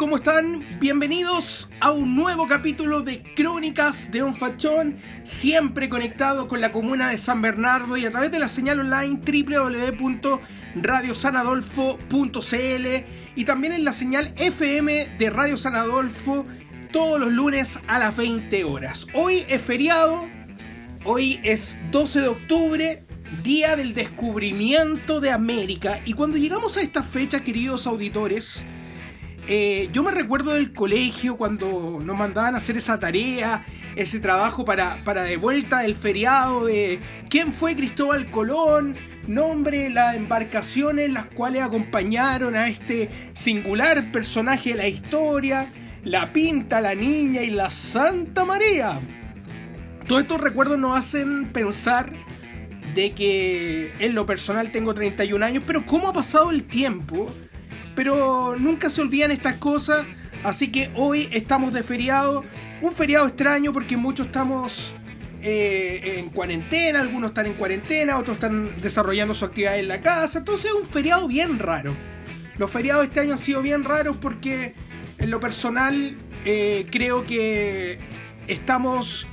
¿Cómo están? Bienvenidos a un nuevo capítulo de Crónicas de un Fachón, siempre conectado con la comuna de San Bernardo y a través de la señal online www.radiosanadolfo.cl y también en la señal FM de Radio San Adolfo todos los lunes a las 20 horas. Hoy es feriado, hoy es 12 de octubre, día del descubrimiento de América y cuando llegamos a esta fecha, queridos auditores, eh, yo me recuerdo del colegio cuando nos mandaban a hacer esa tarea, ese trabajo para, para de vuelta del feriado de quién fue Cristóbal Colón, nombre las embarcaciones las cuales acompañaron a este singular personaje de la historia, la Pinta, la Niña y la Santa María. Todos estos recuerdos nos hacen pensar de que en lo personal tengo 31 años, pero cómo ha pasado el tiempo pero nunca se olvidan estas cosas. Así que hoy estamos de feriado. Un feriado extraño porque muchos estamos eh, en cuarentena, algunos están en cuarentena, otros están desarrollando su actividad en la casa. Entonces es un feriado bien raro. Los feriados este año han sido bien raros porque en lo personal eh, creo que estamos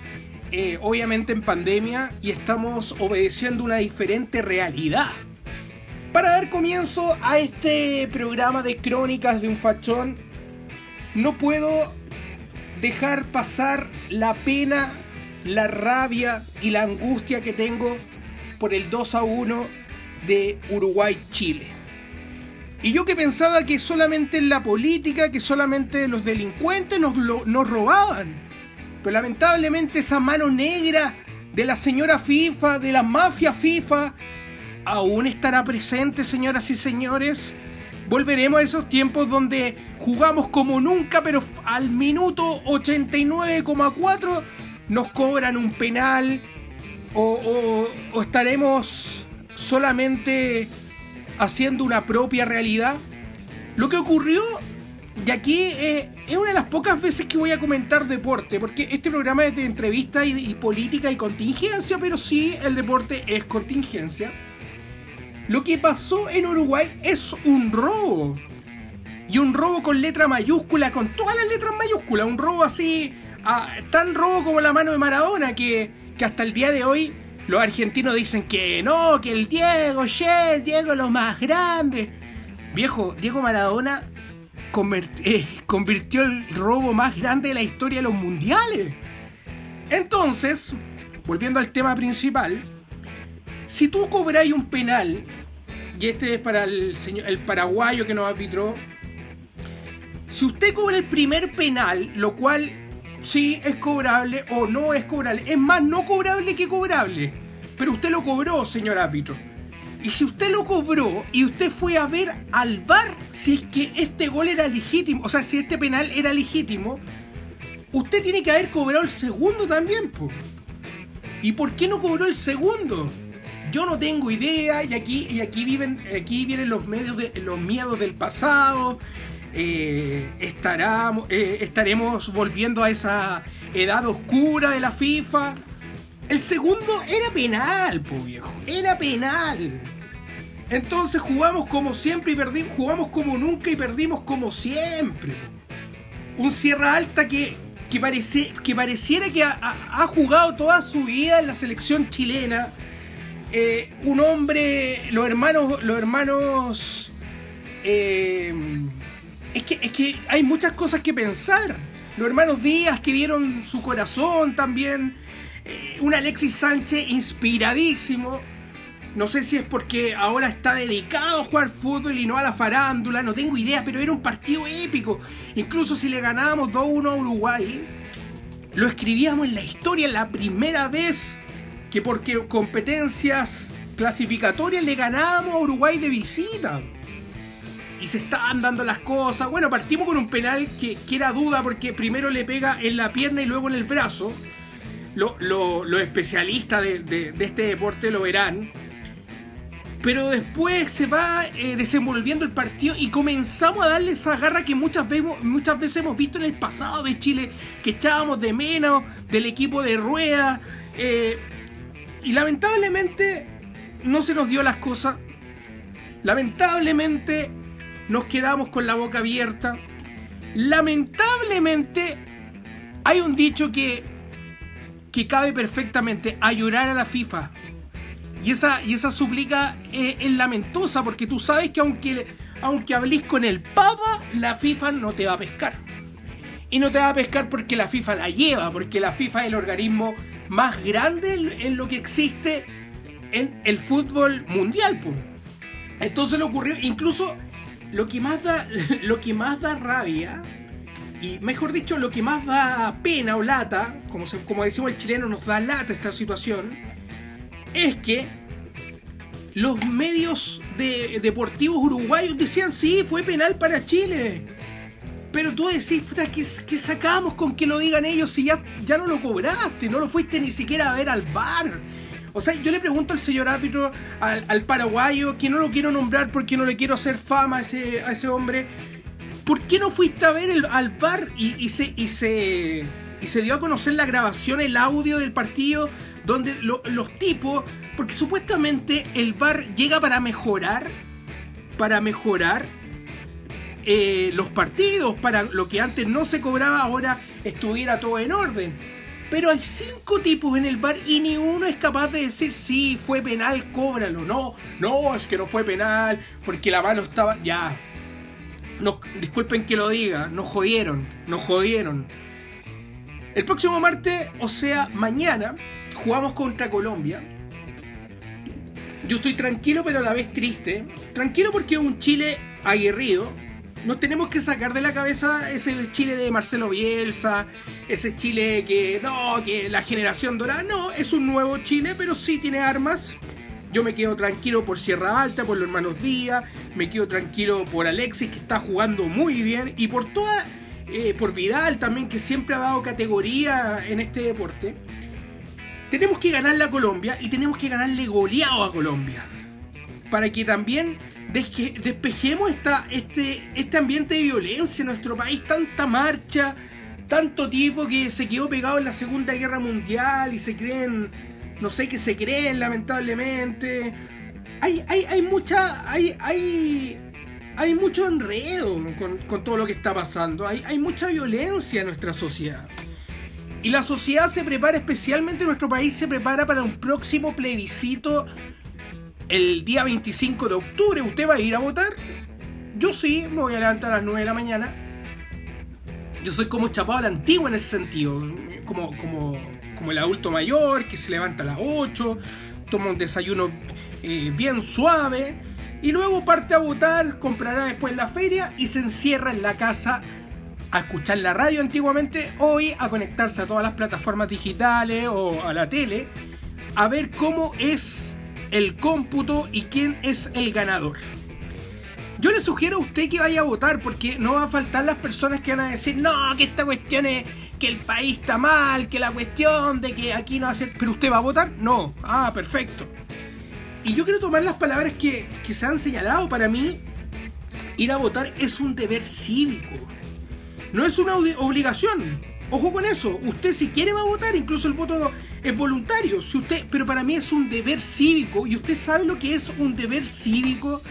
eh, obviamente en pandemia y estamos obedeciendo una diferente realidad. Para dar comienzo a este programa de crónicas de un fachón, no puedo dejar pasar la pena, la rabia y la angustia que tengo por el 2 a 1 de Uruguay-Chile. Y yo que pensaba que solamente en la política, que solamente los delincuentes nos, nos robaban. Pero lamentablemente esa mano negra de la señora FIFA, de la mafia FIFA, aún estará presente, señoras y señores. Volveremos a esos tiempos donde jugamos como nunca, pero al minuto 89,4 nos cobran un penal o, estaremos solamente haciendo una propia realidad. Lo que ocurrió de aquí eh, es una de las pocas veces que voy a comentar deporte, porque este programa es de entrevista y política y contingencia, pero sí el deporte es contingencia. Lo que pasó en Uruguay es un robo. Y un robo con letra mayúscula, con todas las letras mayúsculas. Un robo así, tan robo como la mano de Maradona, que, hasta el día de hoy los argentinos dicen que no, que el Diego, che, el Diego es lo más grande. Viejo, Diego Maradona eh, convirtió el robo más grande de la historia de los mundiales. Entonces, volviendo al tema principal, si tú cobráis un penal, y este es para el, señor, el paraguayo que nos arbitró, si usted cobra el primer penal, lo cual sí es cobrable o no es cobrable, es más no cobrable que cobrable, pero usted lo cobró, señor árbitro. Y si usted lo cobró y usted fue a ver al bar si es que este gol era legítimo, o sea, si este penal era legítimo, usted tiene que haber cobrado el segundo también, pues. ¿Y por qué no cobró el segundo? Yo no tengo idea y aquí, y aquí, viven, aquí vienen los, medios los miedos del pasado. Eh, eh, estaremos volviendo a esa edad oscura de la FIFA. El segundo era penal, po viejo. Era penal. Entonces jugamos como siempre y perdimos. Jugamos como nunca y perdimos como siempre. Un Sierra Alta que, que, parece, que pareciera que ha, jugado toda su vida en la selección chilena eh, un hombre, los hermanos, los hermanos, eh, es, que, es que hay muchas cosas que pensar. Los hermanos Díaz que dieron su corazón también. Eh, un Alexis Sánchez inspiradísimo. No sé si es porque ahora está dedicado a jugar fútbol y no a la farándula, no tengo idea, pero era un partido épico. Incluso si le ganábamos 2-1 a Uruguay, lo escribíamos en la historia la primera vez que porque competencias clasificatorias le ganábamos a Uruguay de visita. y se estaban dando las cosas. Bueno, partimos con un penal que, era duda porque primero le pega en la pierna y luego en el brazo. Los especialistas de, este deporte lo verán. Pero después se va eh, desenvolviendo el partido y comenzamos a darle esa garra que muchas veces, muchas veces hemos visto en el pasado de Chile, que echábamos de menos del equipo de rueda. Eh, y lamentablemente no se nos dio las cosas. Lamentablemente nos quedamos con la boca abierta. Lamentablemente hay un dicho que, que cabe perfectamente, a llorar a la FIFA. Y esa, y esa súplica es, lamentosa porque tú sabes que aunque, aunque hablís con el Papa, la FIFA no te va a pescar. Y no te va a pescar porque la FIFA la lleva, porque la FIFA es el organismo más grande en lo que existe en el fútbol mundial. Entonces le ocurrió, incluso lo que más da, lo que más da rabia, y mejor dicho, lo que más da pena o lata, como, como decimos el chileno, nos da lata esta situación, es que los medios de, deportivos uruguayos decían, sí, fue penal para Chile. Pero tú decís, puta, ¿qué, sacamos con que lo digan ellos si ya, ya no lo cobraste? No lo fuiste ni siquiera a ver al bar. O sea, yo le pregunto al señor árbitro, al, paraguayo, que no lo quiero nombrar porque no le quiero hacer fama a ese, a ese hombre, ¿por qué no fuiste a ver al bar y, se, y, se, y se dio a conocer la grabación, el audio del partido, donde los tipos, porque supuestamente el bar llega para mejorar, para mejorar eh, los partidos, para lo que antes no se cobraba, ahora estuviera todo en orden. Pero hay cinco tipos en el bar y ni uno es capaz de decir sí, fue penal, cóbralo. No, no, es que no fue penal porque la mano estaba. Ya. No, disculpen que lo diga, nos jodieron, nos jodieron. El próximo martes, o sea, mañana, jugamos contra Colombia. Yo estoy tranquilo, pero a la vez triste. Tranquilo porque es un Chile aguerrido, nos tenemos que sacar de la cabeza ese Chile de Marcelo Bielsa, ese Chile que no, que la generación dorada, no, es un nuevo Chile, pero sí tiene armas. Yo me quedo tranquilo por Sierra Alta, por los hermanos Díaz, me quedo tranquilo por Alexis que está jugando muy bien y por toda, eh, por Vidal también que siempre ha dado categoría en este deporte. Tenemos que ganarle a Colombia y tenemos que ganarle goleado a Colombia. Para que también despejemos esta, este, este ambiente de violencia en nuestro país, tanta marcha, tanto tipo que se quedó pegado en la Segunda Guerra Mundial y se creen, no sé qué se creen, lamentablemente. Hay, hay, hay mucha. Hay, hay, hay mucho enredo con, todo lo que está pasando. Hay, hay mucha violencia en nuestra sociedad. Y la sociedad se prepara, especialmente nuestro país, se prepara para un próximo plebiscito el día 25 de octubre usted va a ir a votar. Yo sí, me voy a levantar a las 9 de la mañana. Yo soy como chapado a la antigua en ese sentido. Como, como, como el adulto mayor que se levanta a las 8, toma un desayuno eh, bien suave y luego parte a votar, comprará después la feria y se encierra en la casa a escuchar la radio antiguamente, hoy a conectarse a todas las plataformas digitales o a la tele, a ver cómo es el cómputo y quién es el ganador. Yo le sugiero a usted que vaya a votar porque no va a faltar las personas que van a decir, no, que esta cuestión es que el país está mal, que la cuestión de que aquí no hace... Pero usted va a votar? No. Ah, perfecto. Y yo quiero tomar las palabras que, que se han señalado. Para mí, ir a votar es un deber cívico. No es una obligación. Ojo con eso. Usted si quiere va a votar, incluso el voto es voluntario. Si usted, pero para mí es un deber cívico. Y usted sabe lo que es un deber cívico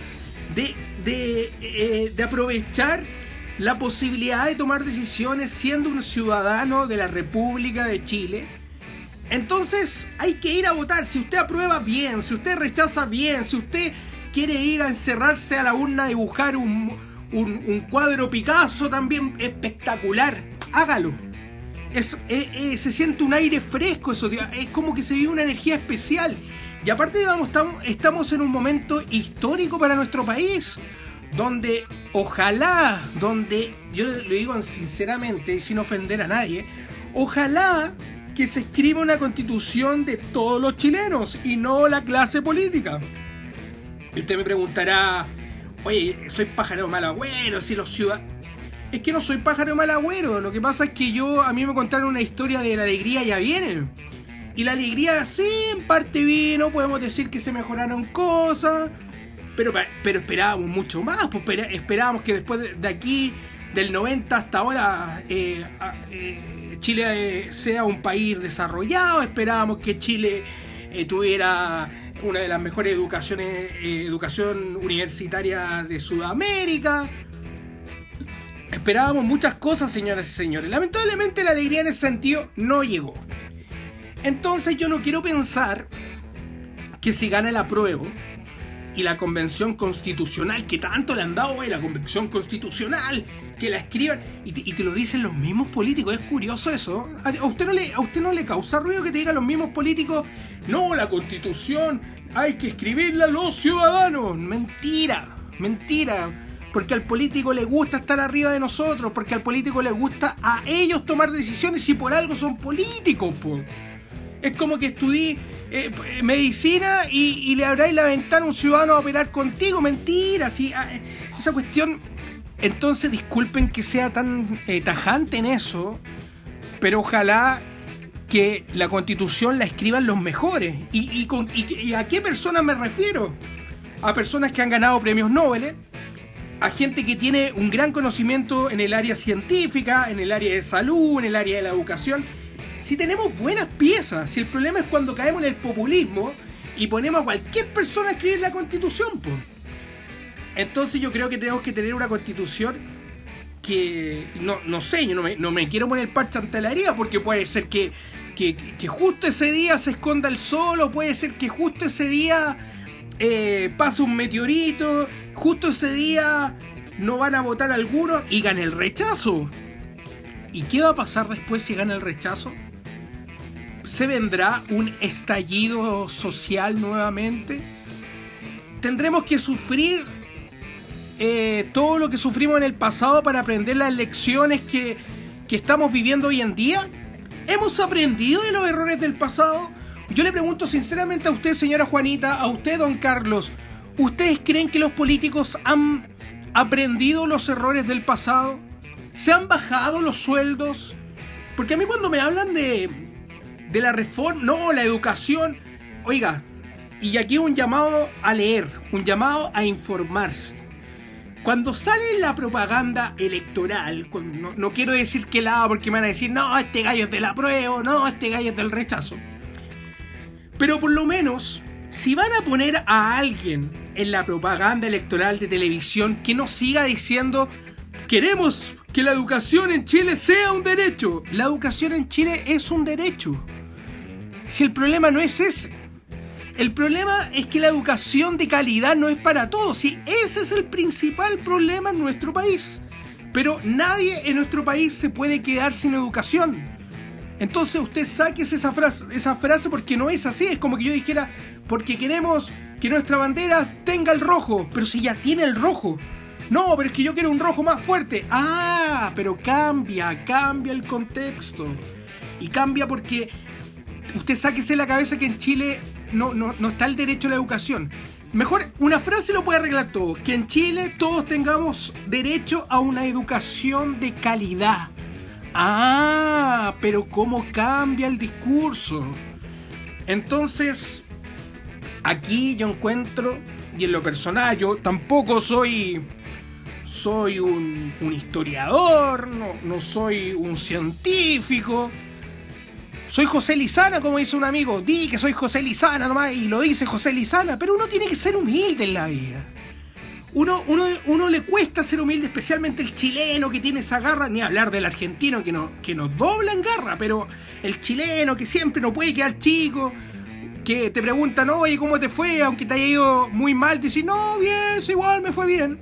de, de, eh, de aprovechar la posibilidad de tomar decisiones siendo un ciudadano de la República de Chile. Entonces hay que ir a votar. Si usted aprueba bien, si usted rechaza bien, si usted quiere ir a encerrarse a la urna a dibujar un, un, un cuadro Picasso también espectacular, hágalo es, eh, eh, se siente un aire fresco, eso, es como que se vive una energía especial. Y aparte, digamos, estamos, estamos en un momento histórico para nuestro país, donde ojalá, donde, yo le digo sinceramente y sin ofender a nadie, ojalá que se escriba una constitución de todos los chilenos y no la clase política. Y usted me preguntará, oye, soy pájaro mal agüero, si los ciudadanos... Es que no soy pájaro mal agüero, lo que pasa es que yo, a mí me contaron una historia de la alegría ya viene. Y la alegría sí, en parte vino, podemos decir que se mejoraron cosas, pero, pero esperábamos mucho más, pues esperábamos que después de aquí, del 90 hasta ahora, eh, eh, Chile sea un país desarrollado, esperábamos que Chile eh, tuviera una de las mejores educaciones, educación universitaria de Sudamérica. Esperábamos muchas cosas, señoras y señores. Lamentablemente la alegría en ese sentido no llegó. Entonces yo no quiero pensar que si gana el apruebo y la convención constitucional, que tanto le han dado hoy la convención constitucional, que la escriban y te, lo dicen los mismos políticos. Es curioso eso. ¿A usted, no le, ¿A usted no le causa ruido que te digan los mismos políticos? No, la constitución hay que escribirla a los ciudadanos. Mentira, mentira porque al político le gusta estar arriba de nosotros, porque al político le gusta a ellos tomar decisiones y por algo son políticos. Es como que estudié eh, medicina y, le abráis la ventana a un ciudadano a operar contigo. Mentira, ¿sí? Ah, eh, esa cuestión. Entonces, disculpen que sea tan eh, tajante en eso, pero ojalá que la constitución la escriban los mejores. ¿Y, y a qué personas me refiero? A personas que han ganado premios Nobel, a gente que tiene un gran conocimiento en el área científica, en el área de salud, en el área de la educación. Si tenemos buenas piezas, si el problema es cuando caemos en el populismo y ponemos a cualquier persona a escribir la constitución, pues. Entonces yo creo que tenemos que tener una constitución que, no, sé, yo no me, quiero poner parche ante la herida porque puede ser que, que, justo ese día se esconda el sol o puede ser que justo ese día eh, pasa un meteorito, justo ese día no van a votar algunos y gana el rechazo. ¿Y qué va a pasar después si gana el rechazo? ¿Se vendrá un estallido social nuevamente? ¿Tendremos que sufrir eh, todo lo que sufrimos en el pasado para aprender las lecciones que, que estamos viviendo hoy en día? ¿Hemos aprendido de los errores del pasado? Yo le pregunto sinceramente a usted, señora Juanita, a usted, don Carlos, ¿ustedes creen que los políticos han aprendido los errores del pasado? ¿Se han bajado los sueldos? Porque a mí cuando me hablan de, de la reforma, no, la educación, oiga, y aquí un llamado a leer, un llamado a informarse. Cuando sale la propaganda electoral, no, quiero decir que la porque me van a decir, no, este gallo es del apruebo, no, este gallo es del rechazo. Pero por lo menos, si van a poner a alguien en la propaganda electoral de televisión que no siga diciendo queremos que la educación en Chile sea un derecho. La educación en Chile es un derecho. Si el problema no es ese. El problema es que la educación de calidad no es para todos. Y ese es el principal problema en nuestro país. Pero nadie en nuestro país se puede quedar sin educación. Entonces usted saque esa frase, esa frase porque no es así. Es como que yo dijera, porque queremos que nuestra bandera tenga el rojo, pero si ya tiene el rojo. No, pero es que yo quiero un rojo más fuerte. Ah, pero cambia, cambia el contexto. Y cambia porque usted sáquese la cabeza que en Chile no, no, no está el derecho a la educación. Mejor, una frase lo puede arreglar todo. Que en Chile todos tengamos derecho a una educación de calidad. Ah, pero cómo cambia el discurso. Entonces, aquí yo encuentro, y en lo personal, yo tampoco soy, soy un, historiador, no, no soy un científico. Soy José Lizana, como dice un amigo. Di que soy José Lizana nomás, y lo dice José Lizana, pero uno tiene que ser humilde en la vida uno, uno, le cuesta ser humilde, especialmente el chileno que tiene esa garra, ni hablar del argentino que, no, que nos dobla en garra, pero el chileno que siempre no puede quedar chico, que te preguntan, oye, ¿cómo te fue? Aunque te haya ido muy mal, te dicen, no, bien, igual, me fue bien.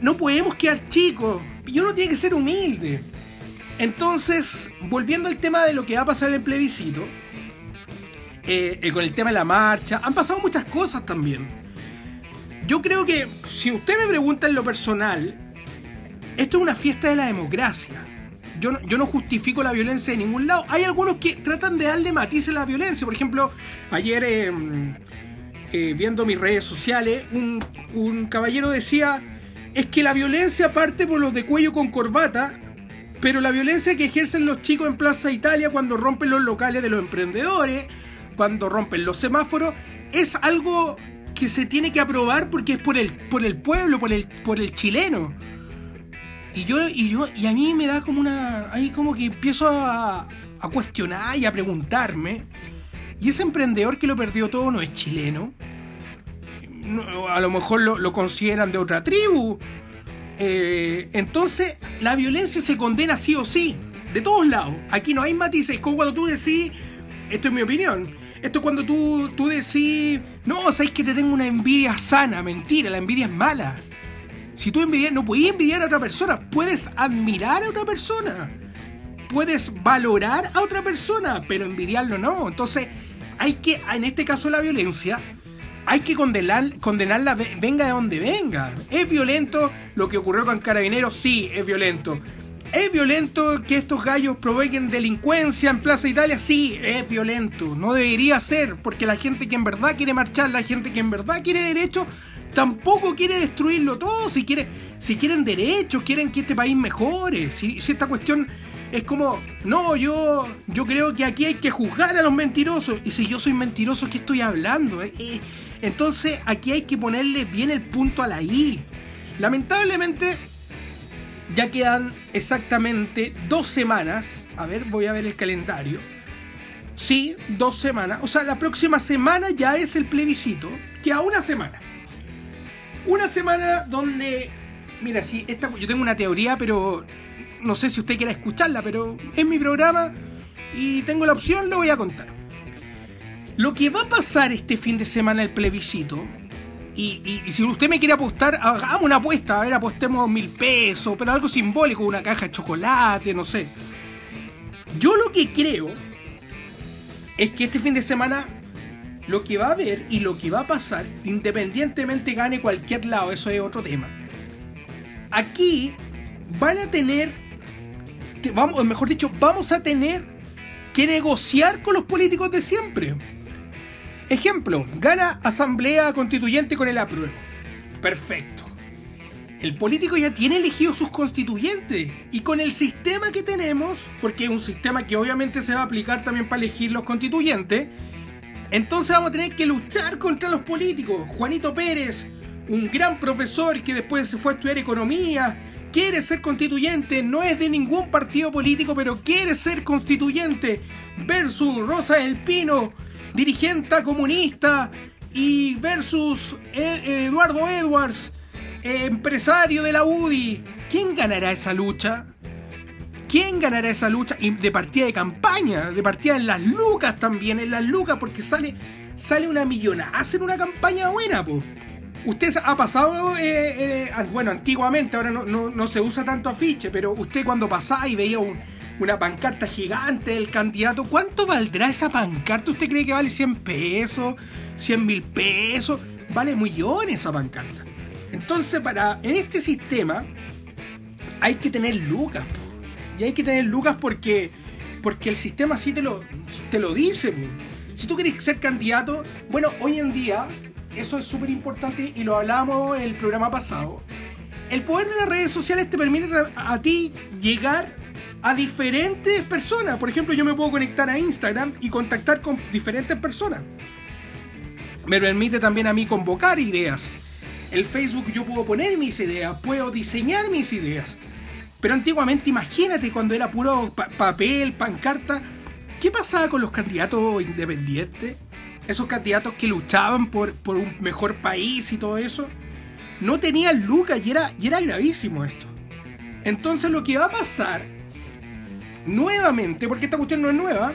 No podemos quedar chicos, y uno tiene que ser humilde. Entonces, volviendo al tema de lo que va a pasar en el plebiscito, eh, eh, con el tema de la marcha, han pasado muchas cosas también. Yo creo que, si usted me pregunta en lo personal, esto es una fiesta de la democracia. Yo no, yo no justifico la violencia de ningún lado. Hay algunos que tratan de darle matices a la violencia. Por ejemplo, ayer em, eh, viendo mis redes sociales, un, un caballero decía, es que la violencia parte por los de cuello con corbata, pero la violencia que ejercen los chicos en Plaza Italia cuando rompen los locales de los emprendedores, cuando rompen los semáforos, es algo que se tiene que aprobar porque es por el, por el pueblo, por el, por el chileno. Y yo, y yo, y a mí me da como una. Ahí como que empiezo a, a cuestionar y a preguntarme. ¿Y ese emprendedor que lo perdió todo no es chileno? No, a lo mejor lo, lo consideran de otra tribu. Eh, entonces, la violencia se condena sí o sí, de todos lados. Aquí no hay matices, es como cuando tú decís, esto es mi opinión, esto es cuando tú, tú decís, no, sabes que te tengo una envidia sana, mentira, la envidia es mala. Si tú envidias, no puedes envidiar a otra persona, puedes admirar a otra persona, puedes valorar a otra persona, pero envidiarlo no. Entonces, hay que, en este caso la violencia, hay que condenar, condenarla venga de donde venga. ¿Es violento lo que ocurrió con Carabineros? Sí, es violento. ¿Es violento que estos gallos provoquen delincuencia en Plaza Italia? Sí, es violento. No debería ser, porque la gente que en verdad quiere marchar, la gente que en verdad quiere derecho, tampoco quiere destruirlo todo. Si, quiere, si quieren derechos, quieren que este país mejore. Si, si esta cuestión es como, no, yo, yo creo que aquí hay que juzgar a los mentirosos. Y si yo soy mentiroso, ¿qué estoy hablando? Eh, eh, entonces aquí hay que ponerle bien el punto a la I. Lamentablemente, ya quedan exactamente dos semanas. A ver, voy a ver el calendario. Sí, dos semanas. O sea, la próxima semana ya es el plebiscito. Queda una semana. Una semana donde. Mira, sí, esta, yo tengo una teoría, pero no sé si usted quiera escucharla, pero es mi programa y tengo la opción, lo voy a contar. Lo que va a pasar este fin de semana el plebiscito, y, si usted me quiere apostar, hagamos una apuesta, a ver, apostemos mil pesos, pero algo simbólico, una caja de chocolate, no sé. Yo lo que creo es que este fin de semana lo que va a haber y lo que va a pasar, independientemente gane cualquier lado, eso es otro tema. Aquí van a tener, vamos, mejor dicho, vamos a tener que negociar con los políticos de siempre. Ejemplo, gana asamblea constituyente con el apruebo. Perfecto. El político ya tiene elegido sus constituyentes y con el sistema que tenemos, porque es un sistema que obviamente se va a aplicar también para elegir los constituyentes, entonces vamos a tener que luchar contra los políticos. Juanito Pérez, un gran profesor que después se fue a estudiar economía, quiere ser constituyente, no es de ningún partido político, pero quiere ser constituyente, versus Rosa del Pino, dirigente comunista, y versus e-, Eduardo Edwards, empresario de la UDI. ¿Quién ganará esa lucha? ¿Quién ganará esa lucha? Y de partida de campaña, de partida en las lucas también, en las lucas, porque sale, sale una millonada. Hacen una campaña buena, pues. Usted ha pasado, eh, eh, bueno, antiguamente, ahora no, se usa tanto afiche, pero usted cuando pasaba y veía una pancarta gigante del candidato, ¿cuánto valdrá esa pancarta? ¿Usted cree que vale 100 pesos, 100 mil pesos? Vale millones esa pancarta. Entonces, para, en este sistema hay que tener lucas. Y hay que tener lucas porque, porque el sistema así te lo, te lo dice. Si tú quieres ser candidato, bueno, hoy en día eso es súper importante y lo hablamos en el programa pasado. El poder de las redes sociales te permite a, ti llegar a diferentes personas. Por ejemplo, yo me puedo conectar a Instagram y contactar con diferentes personas. Me permite también a mí convocar ideas. El Facebook yo puedo poner mis ideas, puedo diseñar mis ideas. Pero antiguamente, imagínate cuando era puro papel, pancarta, ¿qué pasaba con los candidatos independientes? esos candidatos que luchaban por, por un mejor país y todo eso, no tenían lucas y era, y era gravísimo esto. Entonces lo que va a pasar nuevamente, porque esta cuestión no es nueva,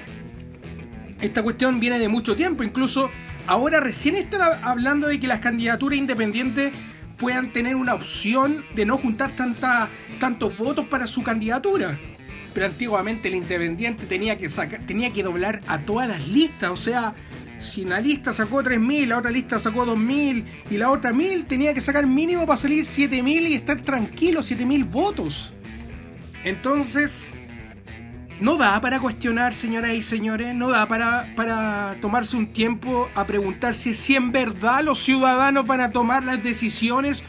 esta cuestión viene de mucho tiempo, incluso ahora recién están hablando de que las candidaturas independientes puedan tener una opción de no juntar tanta, tantos votos para su candidatura. Pero antiguamente el independiente tenía que, tenía que doblar a todas las listas, o sea, si una lista sacó 3.000, la otra lista sacó 2.000 y la otra 1.000, tenía que sacar mínimo para salir 7.000 y estar tranquilo, 7.000 votos. Entonces, no da para cuestionar, señoras y señores, no da para, para tomarse un tiempo a preguntarse si en verdad los ciudadanos van a tomar las decisiones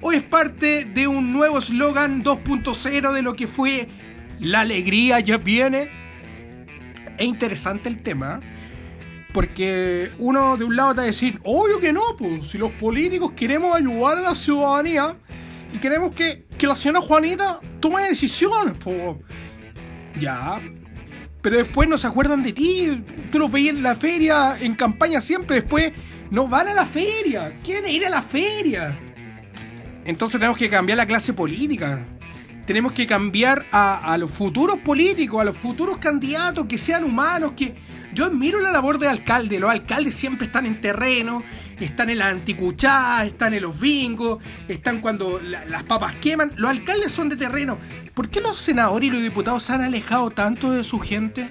o es parte de un nuevo eslogan 2.0 de lo que fue la alegría ya viene. Es interesante el tema, porque uno de un lado te va a decir, obvio que no, pues si los políticos queremos ayudar a la ciudadanía y queremos que, que la señora Juanita tome decisiones, pues ya. Pero después no se acuerdan de ti. Tú los veías en la feria, en campaña siempre. Después no van a la feria. Quieren ir a la feria. Entonces tenemos que cambiar la clase política. Tenemos que cambiar a, los futuros políticos, a los futuros candidatos que sean humanos, que yo admiro la labor de alcalde. Los alcaldes siempre están en terreno, están en la anticuchada, están en los bingos, están cuando las papas queman. Los alcaldes son de terreno. ¿Por qué los senadores y los diputados se han alejado tanto de su gente?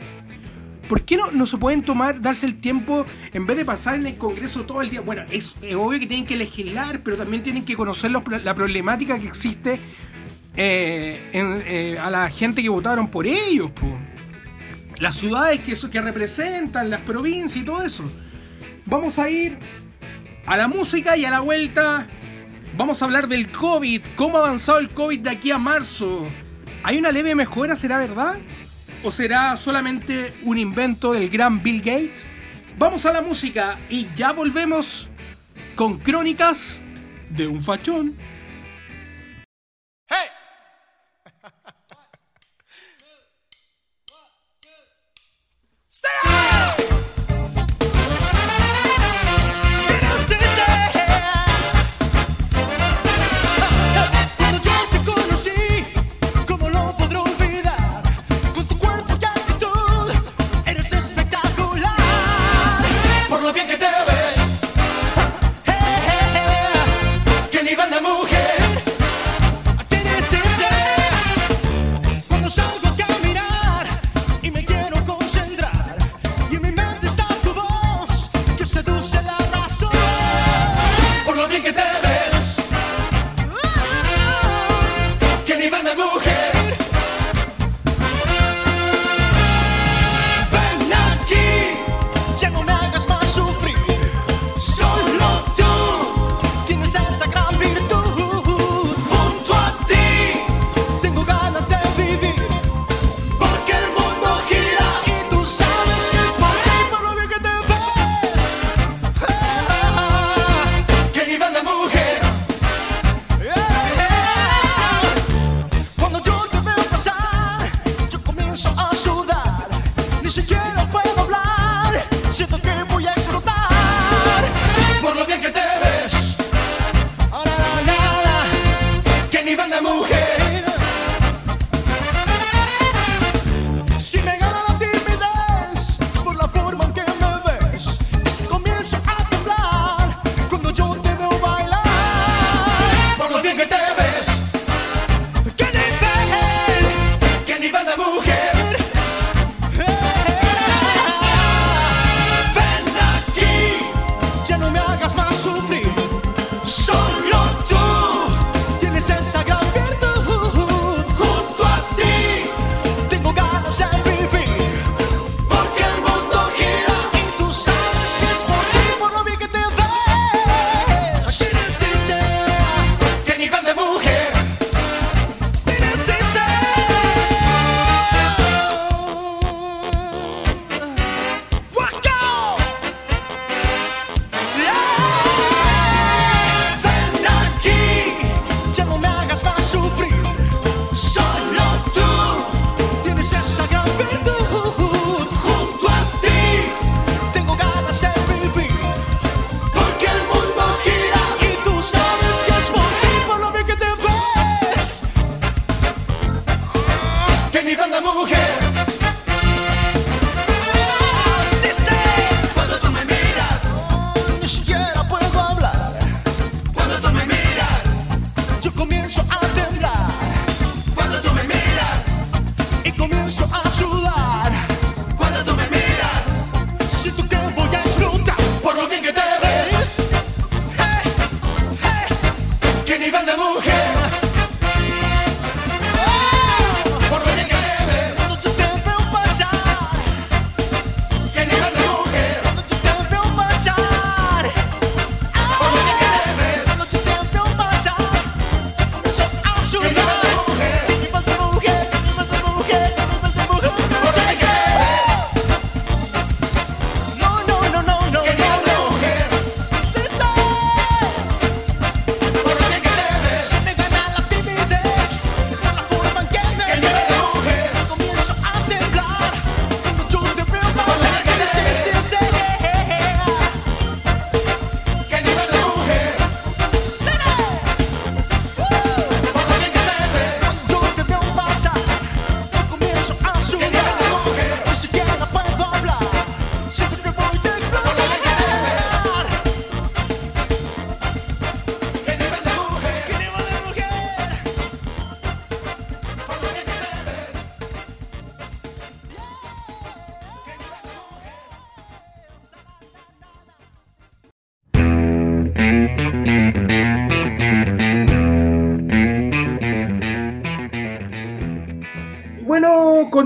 ¿Por qué no, no se pueden tomar, darse el tiempo en vez de pasar en el Congreso todo el día? Bueno, es, obvio que tienen que legislar, pero también tienen que conocer la problemática que existe eh, eh, a la gente que votaron por ellos. Las ciudades que, que representan, las provincias y todo eso. Vamos a ir a la música y a la vuelta vamos a hablar del COVID. ¿Cómo ha avanzado el COVID de aquí a marzo? ¿Hay una leve mejora, será verdad? ¿O será solamente un invento del gran Bill Gates? Vamos a la música y ya volvemos con crónicas de un fachón.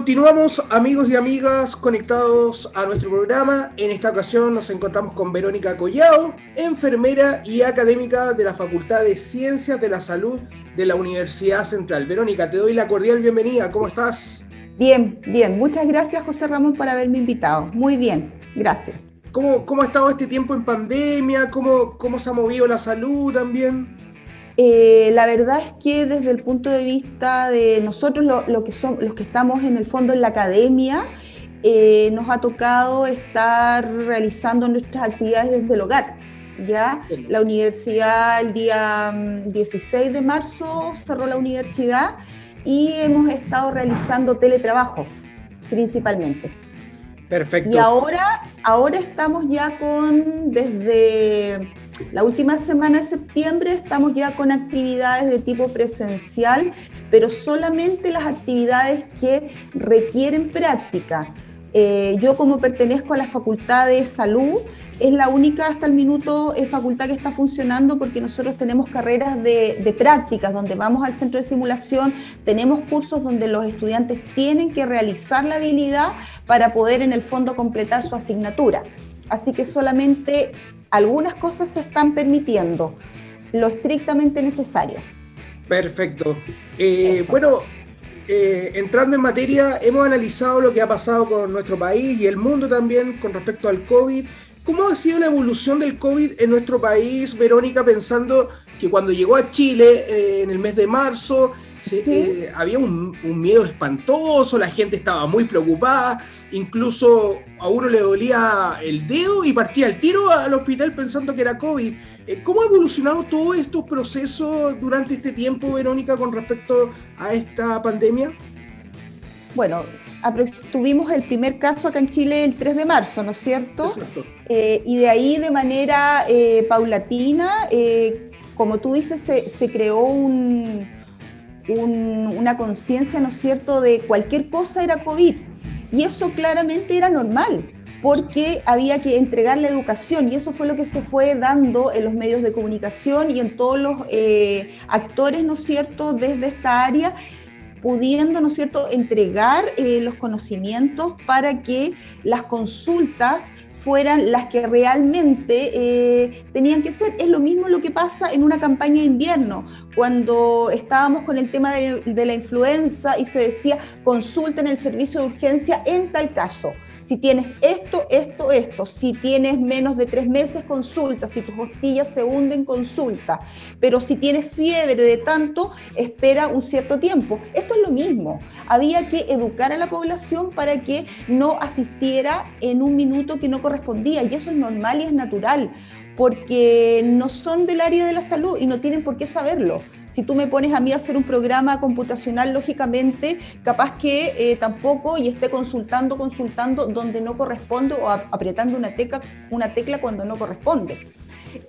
Continuamos amigos y amigas conectados a nuestro programa. En esta ocasión nos encontramos con Verónica Collado, enfermera y académica de la Facultad de Ciencias de la Salud de la Universidad Central. Verónica, te doy la cordial bienvenida. ¿Cómo estás? Bien, bien. Muchas gracias José Ramón por haberme invitado. Muy bien, gracias. ¿Cómo, cómo ha estado este tiempo en pandemia? ¿Cómo, cómo se ha movido la salud también? Eh, la verdad es que desde el punto de vista de nosotros, lo, que son, los que estamos en el fondo en la academia, eh, nos ha tocado estar realizando nuestras actividades desde el hogar. ¿ya? La universidad el día 16 mm, de marzo cerró la universidad y hemos estado realizando teletrabajo principalmente. Perfecto. Y ahora, ahora estamos ya con, desde la última semana de septiembre estamos ya con actividades de tipo presencial, pero solamente las actividades que requieren práctica. Eh, yo como pertenezco a la Facultad de Salud, es la única hasta el minuto eh, facultad que está funcionando porque nosotros tenemos carreras de, de, prácticas donde vamos al centro de simulación, tenemos cursos donde los estudiantes tienen que realizar la habilidad para poder en el fondo completar su asignatura. Así que solamente algunas cosas se están permitiendo, lo estrictamente necesario. Perfecto. Eh, bueno, eh, entrando en materia, hemos analizado lo que ha pasado con nuestro país y el mundo también con respecto al COVID. ¿Cómo ha sido la evolución del COVID en nuestro país, Verónica, pensando que cuando llegó a Chile eh, en el mes de marzo, había un, miedo espantoso, la gente estaba muy preocupada, incluso a uno le dolía el dedo y partía el tiro al hospital pensando que era COVID. Eh, ¿Cómo ha evolucionado todos estos procesos durante este tiempo, Verónica, con respecto a esta pandemia? Bueno, tuvimos el primer caso acá en Chile el 3 de marzo, ¿no es cierto? Exacto. Eh, y de ahí de manera eh, paulatina, como tú dices, se creó un una conciencia, ¿no es cierto?, de cualquier cosa era COVID. Y eso claramente era normal, porque había que entregar la educación y eso fue lo que se fue dando en los medios de comunicación y en todos los eh, actores, ¿no es cierto?, desde esta área pudiendo, ¿no es cierto?, entregar eh, los conocimientos para que las consultas fueran las que realmente eh, tenían que ser. Es lo mismo lo que pasa en una campaña de invierno, cuando estábamos con el tema de, de la influenza y se decía consulten el servicio de urgencia en tal caso. Si tienes esto, esto, esto, si tienes menos de tres meses, consulta. Si tus costillas se hunden, consulta. Pero si tienes fiebre de tanto, espera un cierto tiempo. Esto es lo mismo. Había que educar a la población para que no asistiera en un minuto que no correspondía. Y eso es normal y es natural, porque no son del área de la salud y no tienen por qué saberlo si tú me pones a mí a hacer un programa computacional, lógicamente, capaz que eh, tampoco y esté consultando, consultando donde no corresponde o apretando una tecla, una tecla cuando no corresponde.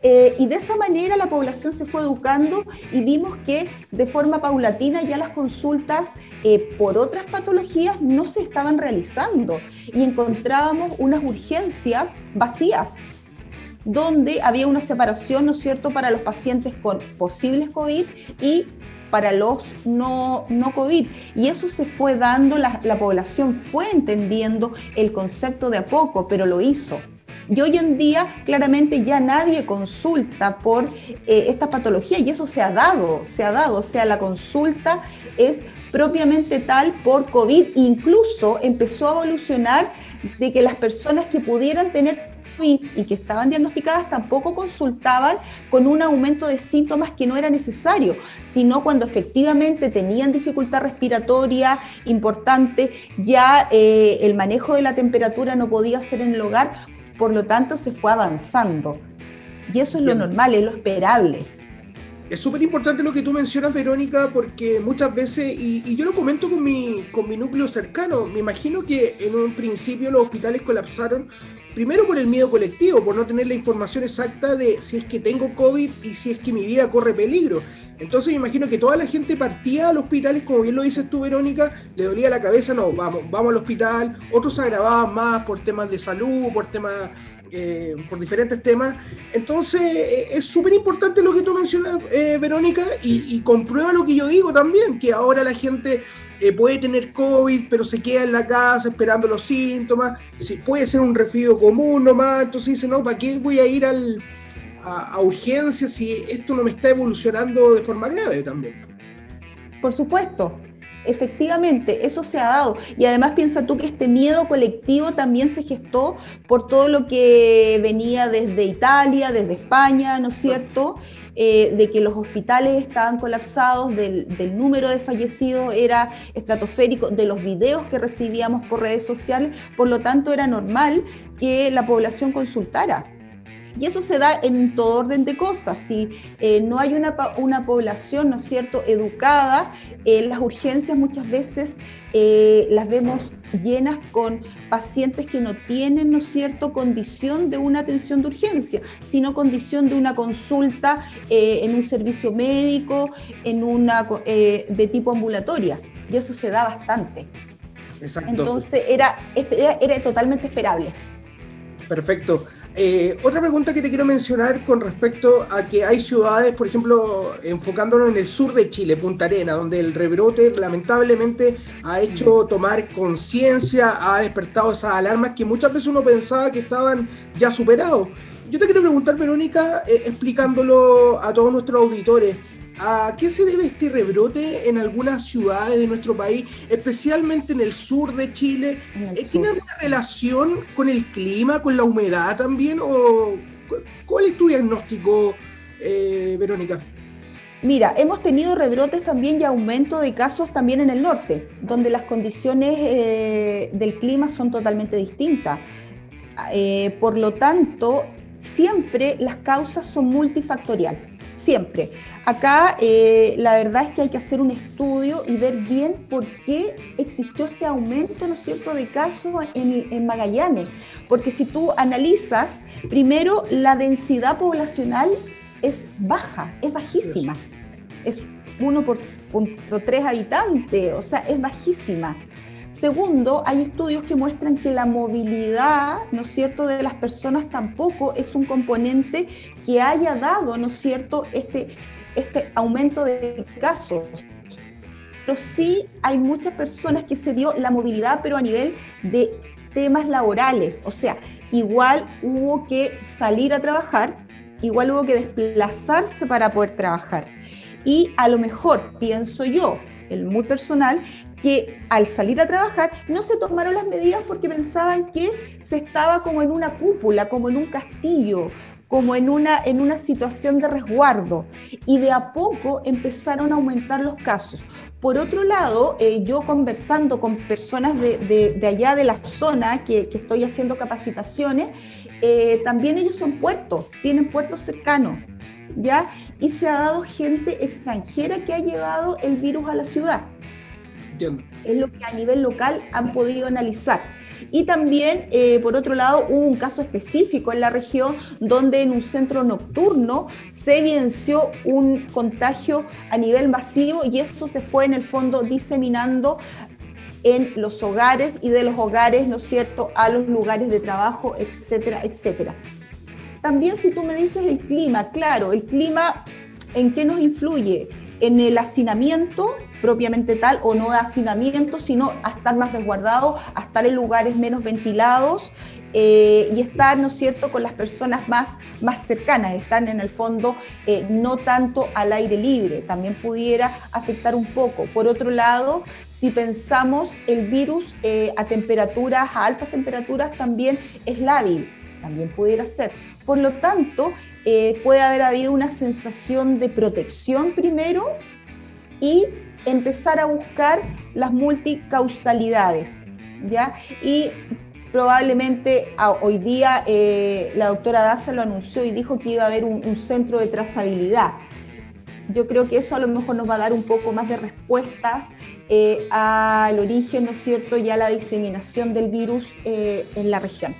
Eh, y de esa manera la población se fue educando y vimos que de forma paulatina ya las consultas eh, por otras patologías no se estaban realizando y encontrábamos unas urgencias vacías donde había una separación, ¿no es cierto?, para los pacientes con posibles COVID y para los no, no COVID. Y eso se fue dando, la, población fue entendiendo el concepto de a poco, pero lo hizo. Y hoy en día claramente ya nadie consulta por eh, esta patología y eso se ha dado, se ha dado. O sea, la consulta es propiamente tal por COVID. Incluso empezó a evolucionar de que las personas que pudieran tener y que estaban diagnosticadas tampoco consultaban con un aumento de síntomas que no era necesario, sino cuando efectivamente tenían dificultad respiratoria importante, ya eh, el manejo de la temperatura no podía ser en el hogar, por lo tanto se fue avanzando. Y eso es lo normal, es lo esperable. Es súper importante lo que tú mencionas, Verónica, porque muchas veces, y, yo lo comento con mi, con mi núcleo cercano, me imagino que en un principio los hospitales colapsaron primero por el miedo colectivo, por no tener la información exacta de si es que tengo COVID y si es que mi vida corre peligro. Entonces me imagino que toda la gente partía al hospital, como bien lo dices tú, Verónica, le dolía la cabeza, no, vamos, vamos al hospital, otros se agravaban más por temas de salud, por temas, eh, por diferentes temas. Entonces eh, es súper importante lo que tú mencionas, eh, Verónica, y, comprueba lo que yo digo también, que ahora la gente puede tener COVID, pero se queda en la casa esperando los síntomas, si puede ser un resfrío común nomás, entonces dice, no, ¿para qué voy a ir al a, urgencias si esto no me está evolucionando de forma grave también. Por supuesto, efectivamente, eso se ha dado. Y además piensa tú que este miedo colectivo también se gestó por todo lo que venía desde Italia, desde España, ¿no es cierto? Eh, de que los hospitales estaban colapsados, del, del, número de fallecidos era estratosférico, de los videos que recibíamos por redes sociales, por lo tanto era normal que la población consultara. Y eso se da en todo orden de cosas. Si eh, no hay una, una, población, ¿no es cierto?, educada, eh, las urgencias muchas veces eh, las vemos llenas con pacientes que no tienen, ¿no es cierto?, condición de una atención de urgencia, sino condición de una consulta en un servicio médico, en una de tipo ambulatoria. Y eso se da bastante. Exacto. Entonces era, era, era totalmente esperable. Perfecto. Eh, otra pregunta que te quiero mencionar con respecto a que hay ciudades, por ejemplo, enfocándonos en el sur de Chile, Punta Arena, donde el rebrote lamentablemente ha hecho tomar conciencia, ha despertado esas alarmas que muchas veces uno pensaba que estaban ya superados. Yo te quiero preguntar, Verónica, eh, explicándolo a todos nuestros auditores, ¿A qué se debe este rebrote en algunas ciudades de nuestro país, especialmente en el sur de Chile? Eh, ¿Tiene alguna relación con el clima, con la humedad también? ¿O cuál es tu diagnóstico, eh, Verónica? Mira, hemos tenido rebrotes también y aumento de casos también en el norte, donde las condiciones eh, del clima son totalmente distintas. por lo tanto, siempre las causas son multifactoriales siempre. Acá eh, la verdad es que hay que hacer un estudio y ver bien por qué existió este aumento, ¿no es cierto?, de casos en, Magallanes. Porque si tú analizas, primero la densidad poblacional es baja, es bajísima. Es 1.3 habitantes, o sea, es bajísima. Segundo, hay estudios que muestran que la movilidad, ¿no es cierto?, de las personas tampoco es un componente que haya dado, ¿no es cierto?, este, este aumento de casos. Pero sí hay muchas personas que se dio la movilidad, pero a nivel de temas laborales. O sea, igual hubo que salir a trabajar, igual hubo que desplazarse para poder trabajar. Y a lo mejor, pienso yo, el muy personal, que al salir a trabajar no se tomaron las medidas porque pensaban que se estaba como en una cúpula, como en un castillo, como en una, en una situación de resguardo y de a poco empezaron a aumentar los casos. Por otro lado, eh, yo conversando con personas de, allá de la zona que, estoy haciendo capacitaciones, eh, también ellos son puertos, tienen puertos cercanos, ¿ya? Y se ha dado gente extranjera que ha llevado el virus a la ciudad. Es lo que a nivel local han podido analizar. Y también, eh, por otro lado, hubo un caso específico en la región donde en un centro nocturno se evidenció un contagio a nivel masivo y eso se fue en el fondo diseminando en los hogares y de los hogares, ¿no es cierto?, a los lugares de trabajo, etcétera, etcétera. También si tú me dices el clima, claro, el clima, ¿en qué nos influye? En el hacinamiento propiamente tal o no de hacinamiento, sino a estar más resguardado, a estar en lugares menos ventilados eh, y estar, ¿no es cierto?, con las personas más, más cercanas, están en el fondo eh, no tanto al aire libre, también pudiera afectar un poco. Por otro lado, si pensamos el virus eh, a temperaturas, a altas temperaturas, también es lábil, también pudiera ser. Por lo tanto, puede haber habido una sensación de protección primero y empezar a buscar las multicausalidades, ¿ya? Y probablemente hoy día eh, la doctora Daza lo anunció y dijo que iba a haber un, centro de trazabilidad. Yo creo que eso a lo mejor nos va a dar un poco más de respuestas eh, al origen, ¿no es cierto?, y a la diseminación del virus eh, en la región.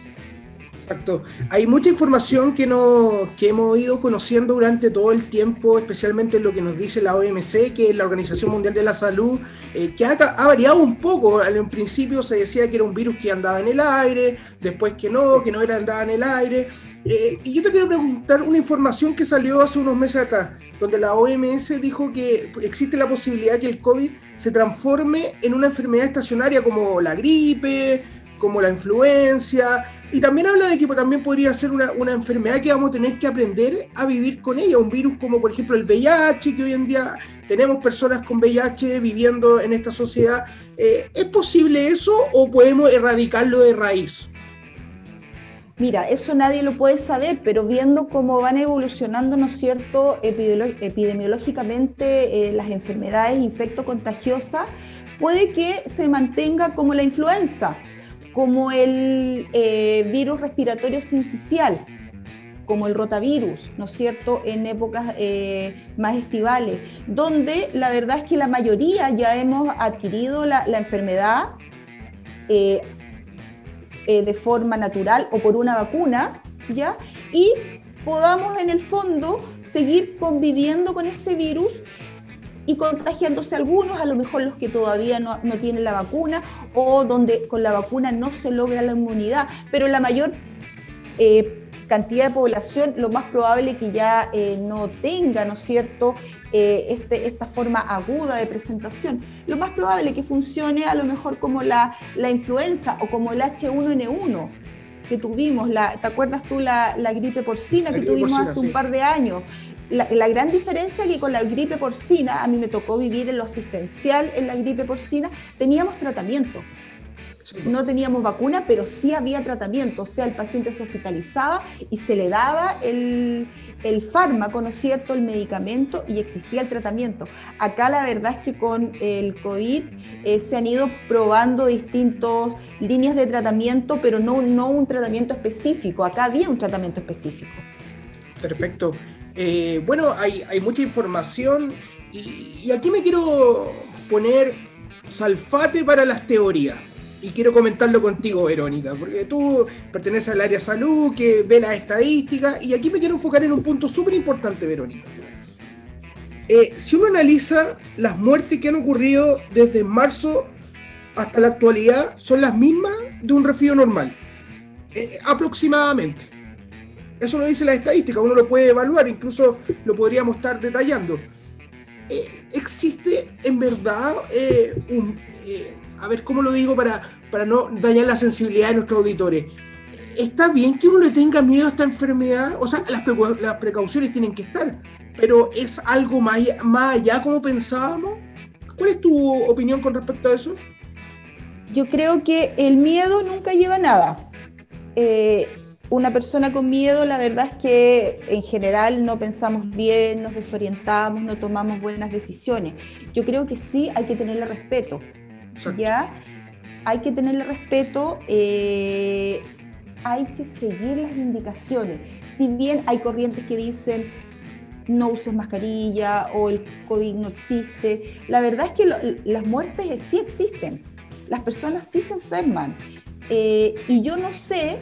Exacto. Hay mucha información que, no, que hemos ido conociendo durante todo el tiempo, especialmente lo que nos dice la OMC, que es la Organización Mundial de la Salud, eh, que ha, variado un poco. En principio se decía que era un virus que andaba en el aire, después que no, que no era andaba en el aire. Eh, y yo te quiero preguntar una información que salió hace unos meses acá, donde la OMS dijo que existe la posibilidad que el COVID se transforme en una enfermedad estacionaria como la gripe, como la influencia, y también habla de que también podría ser una, enfermedad que vamos a tener que aprender a vivir con ella, un virus como por ejemplo el VIH, que hoy en día tenemos personas con VIH viviendo en esta sociedad. Eh, ¿Es posible eso o podemos erradicarlo de raíz? Mira, eso nadie lo puede saber, pero viendo cómo van evolucionando, ¿no es cierto?, epidemiológicamente eh, las enfermedades infectocontagiosas, puede que se mantenga como la influenza como el eh, virus respiratorio sincicial, como el rotavirus, ¿no es cierto?, en épocas eh, más estivales, donde la verdad es que la mayoría ya hemos adquirido la, enfermedad eh, de forma natural o por una vacuna, ¿ya? Y podamos en el fondo seguir conviviendo con este virus y contagiándose algunos, a lo mejor los que todavía no, tienen la vacuna o donde con la vacuna no se logra la inmunidad, pero la mayor eh, cantidad de población, lo más probable es que ya eh, no tenga, ¿no es cierto?, eh, este, esta forma aguda de presentación. Lo más probable es que funcione a lo mejor como la, la influenza o como el H1N1 que tuvimos, la, ¿te acuerdas tú la, la gripe porcina que tuvimos hace un par de años? La, gran diferencia es que con la gripe porcina, a mí me tocó vivir en lo asistencial en la gripe porcina, teníamos tratamiento. No teníamos vacuna, pero sí había tratamiento, o sea, el paciente se hospitalizaba y se le daba el, fármaco, ¿no es cierto?, el medicamento y existía el tratamiento. Acá la verdad es que con el COVID eh, se han ido probando distintas líneas de tratamiento, pero no, no un tratamiento específico. Acá había un tratamiento específico. Perfecto. Eh, bueno, hay, mucha información y, aquí me quiero poner salfate para las teorías. Y quiero comentarlo contigo, Verónica, porque tú perteneces al área salud, que ve las estadísticas, y aquí me quiero enfocar en un punto súper importante, Verónica. Eh, si uno analiza las muertes que han ocurrido desde marzo hasta la actualidad, son las mismas de un resfrío normal, eh, aproximadamente. Eso lo dice la estadística, uno lo puede evaluar, incluso lo podríamos estar detallando. Eh, existe en verdad eh, un... Eh, a ver, ¿cómo lo digo para, para no dañar la sensibilidad de nuestros auditores? Está bien que uno le tenga miedo a esta enfermedad, o sea, las, precauciones tienen que estar, pero es algo más, más allá como pensábamos. ¿Cuál es tu opinión con respecto a eso? Yo creo que el miedo nunca lleva a nada. Eh, una persona con miedo, la verdad es que en general no pensamos bien, nos desorientamos, no tomamos buenas decisiones. Yo creo que sí hay que tenerle respeto, ¿ya? Hay que tenerle respeto, eh, hay que seguir las indicaciones. Si bien hay corrientes que dicen no uses mascarilla o el COVID no existe, la verdad es que las muertes sí existen, las personas sí se enferman. Eh, y yo no sé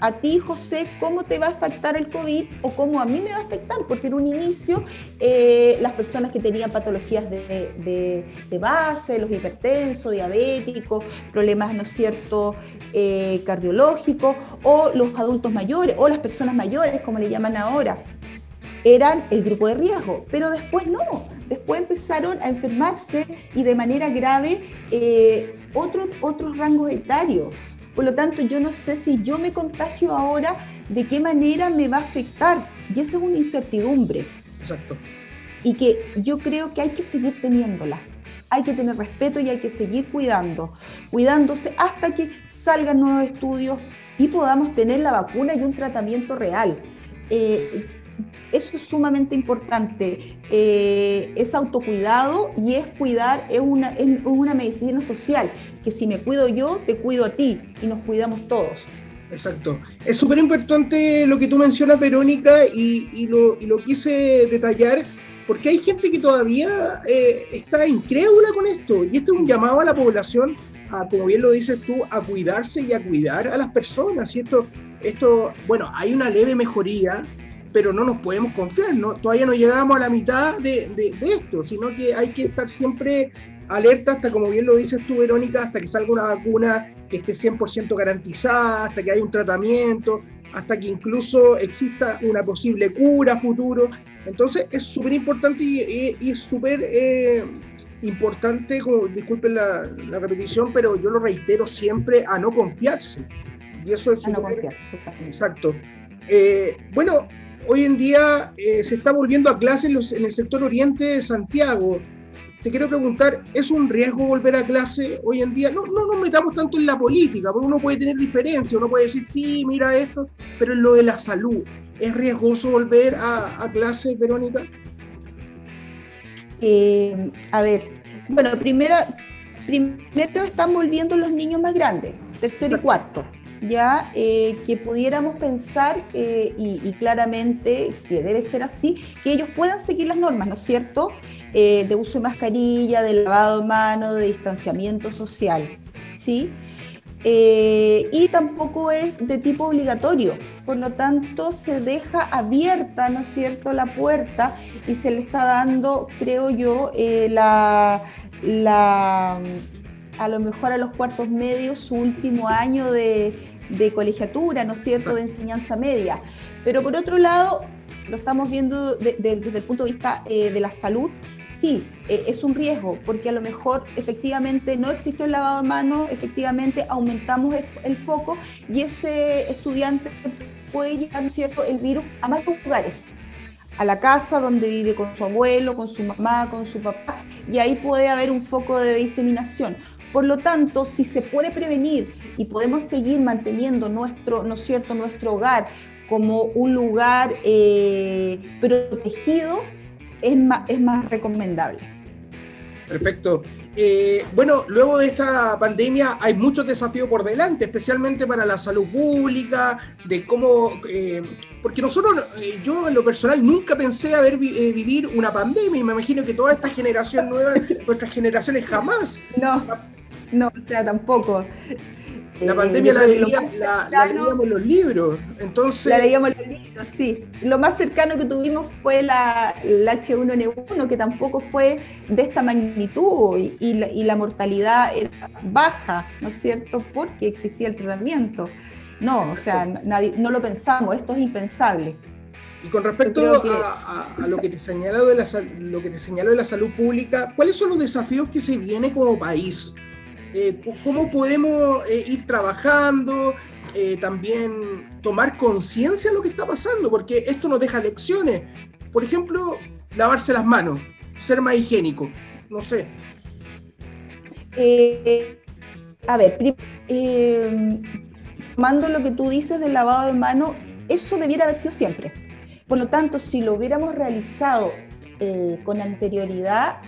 a ti, José, cómo te va a afectar el COVID o cómo a mí me va a afectar, porque en un inicio eh, las personas que tenían patologías de, base, los hipertensos, diabéticos, problemas, ¿no es cierto?, eh, cardiológicos, o los adultos mayores, o las personas mayores, como le llaman ahora, eran el grupo de riesgo, pero después no, después empezaron a enfermarse y de manera grave eh, otros rangos etarios. Por lo tanto, yo no sé si yo me contagio ahora, de qué manera me va a afectar. Y esa es una incertidumbre. Exacto. Y que yo creo que hay que seguir teniéndola. Hay que tener respeto y hay que seguir cuidando, cuidándose hasta que salgan nuevos estudios y podamos tener la vacuna y un tratamiento real. Eh, eso es sumamente importante. Eh, es autocuidado y es cuidar, es una, una medicina social, que si me cuido yo, te cuido a ti y nos cuidamos todos. Exacto. Es súper importante lo que tú mencionas, Verónica, y, lo, quise detallar porque hay gente que todavía eh, está incrédula con esto. Y esto es un llamado a la población, a, como bien lo dices tú, a cuidarse y a cuidar a las personas. ¿cierto? esto, bueno, hay una leve mejoría, pero no nos podemos confiar, ¿no? todavía no llegamos a la mitad de, de, esto, sino que hay que estar siempre alerta hasta, como bien lo dices tú, Verónica, hasta que salga una vacuna que esté 100% garantizada, hasta que haya un tratamiento, hasta que incluso exista una posible cura futuro. Entonces es súper importante y, es súper eh, importante, disculpen la, repetición, pero yo lo reitero siempre, a no confiarse. Y eso es... A no confiarse, Exacto. Eh, bueno, hoy en día eh, se está volviendo a clases en el sector oriente de Santiago te quiero preguntar, ¿es un riesgo volver a clase hoy en día? No, no nos metamos tanto en la política, porque uno puede tener diferencias, uno puede decir, sí, mira esto, pero en lo de la salud, ¿es riesgoso volver a, clase, Verónica? Eh, a ver, bueno, primero, primero están volviendo los niños más grandes, tercero y cuarto ya eh, que pudiéramos pensar, eh, y, claramente que debe ser así, que ellos puedan seguir las normas, ¿no es cierto? Eh, de uso de mascarilla, de lavado de mano, de distanciamiento social, ¿sí? Y tampoco es de tipo obligatorio, por lo tanto se deja abierta, ¿no es cierto?, la puerta y se le está dando, creo yo, la, la, a lo mejor a los cuartos medios su último año de, de colegiatura, ¿no es cierto?, de enseñanza media. Pero por otro lado, lo estamos viendo desde el punto de vista de la salud, sí, eh, es un riesgo, porque a lo mejor efectivamente no existió el lavado de manos, efectivamente aumentamos el, foco y ese estudiante puede llevar ¿cierto? el virus a más lugares, a la casa donde vive con su abuelo, con su mamá, con su papá, y ahí puede haber un foco de diseminación. Por lo tanto, si se puede prevenir y podemos seguir manteniendo nuestro, ¿no es cierto?, nuestro hogar como un lugar eh, protegido, es más, es más recomendable. Perfecto. Eh, bueno, luego de esta pandemia hay muchos desafíos por delante, especialmente para la salud pública, de cómo, eh, porque nosotros, eh, yo en lo personal nunca pensé haber vivir una pandemia y me imagino que toda esta generación nueva, nuestras generaciones jamás. No, no, o sea, tampoco. La pandemia la, leíamos los libros, entonces... La leíamos los libros, sí. Lo más cercano que tuvimos fue la, H1N1, que tampoco fue de esta magnitud y, la, mortalidad era baja, ¿no es cierto? Porque existía el tratamiento. No, o sea, nadie, no lo pensamos, esto es impensable. Y con respecto a, lo que te señaló de la lo que te señaló de la salud pública, ¿cuáles son los desafíos que se viene como país? Eh, cómo podemos eh, ir trabajando, eh, también tomar conciencia de lo que está pasando, porque esto nos deja lecciones. Por ejemplo, lavarse las manos, ser más higiénico, no sé. a ver, tomando lo que tú dices del lavado de manos, eso debiera haber sido siempre. Por lo tanto, si lo hubiéramos realizado con anterioridad,